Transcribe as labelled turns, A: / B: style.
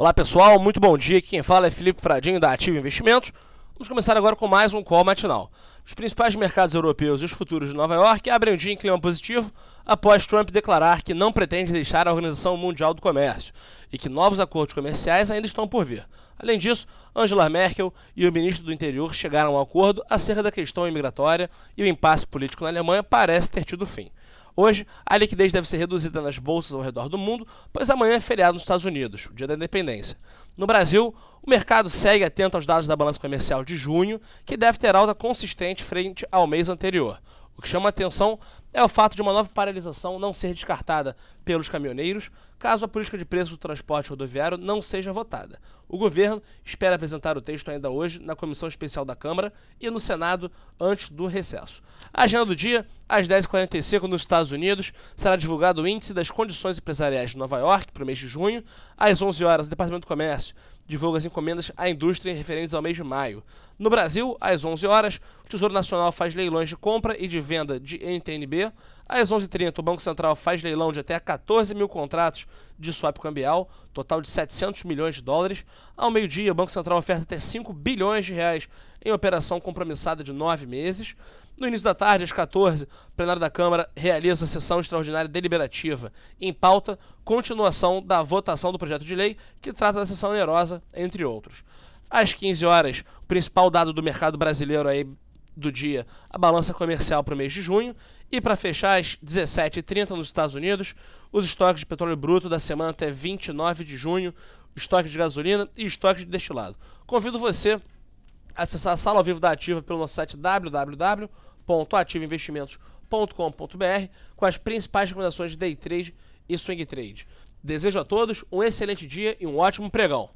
A: Olá pessoal, muito bom dia. Quem fala é Felipe Fradinho da Ativo Investimentos. Vamos começar agora com mais um call matinal. Os principais mercados europeus e os futuros de Nova York abrem o dia em clima positivo após Trump declarar que não pretende deixar a Organização Mundial do Comércio e que novos acordos comerciais ainda estão por vir. Além disso, Angela Merkel e o ministro do Interior chegaram a um acordo acerca da questão imigratória e o impasse político na Alemanha parece ter tido fim. Hoje, a liquidez deve ser reduzida nas bolsas ao redor do mundo, pois amanhã é feriado nos Estados Unidos, o dia da independência. No Brasil, o mercado segue atento aos dados da balança comercial de junho, que deve ter alta consistente frente ao mês anterior. O que chama a atenção é o fato de uma nova paralisação não ser descartada pelos caminhoneiros, caso a política de preços do transporte rodoviário não seja votada. O governo espera apresentar o texto ainda hoje na Comissão Especial da Câmara e no Senado antes do recesso. A agenda do dia, às 10h45 nos Estados Unidos, será divulgado o Índice das Condições Empresariais de Nova York para o mês de junho. Às 11 horas, o Departamento do Comércio divulga as encomendas à indústria referentes ao mês de maio. No Brasil, às 11 horas, o Tesouro Nacional faz leilões de compra e de venda de NTNB. Às 11h30, o Banco Central faz leilão de até 14 mil contratos de swap cambial, total de 700 milhões de dólares. Ao meio-dia, o Banco Central oferta até 5 bilhões de reais em operação compromissada de nove meses. No início da tarde, às 14, o plenário da Câmara realiza a sessão extraordinária deliberativa. Em pauta, continuação da votação do projeto de lei que trata da sessão onerosa, entre outros. Às 15 horas, o principal dado do mercado brasileiro aí do dia, a balança comercial para o mês de junho. E para fechar, às 17h30 nos Estados Unidos, os estoques de petróleo bruto da semana até 29 de junho, estoque de gasolina e estoque de destilado. Convido você a acessar a sala ao vivo da Ativa pelo nosso site www.ativainvestimentos.com.br com as principais recomendações de day trade e swing trade. Desejo a todos um excelente dia e um ótimo pregão.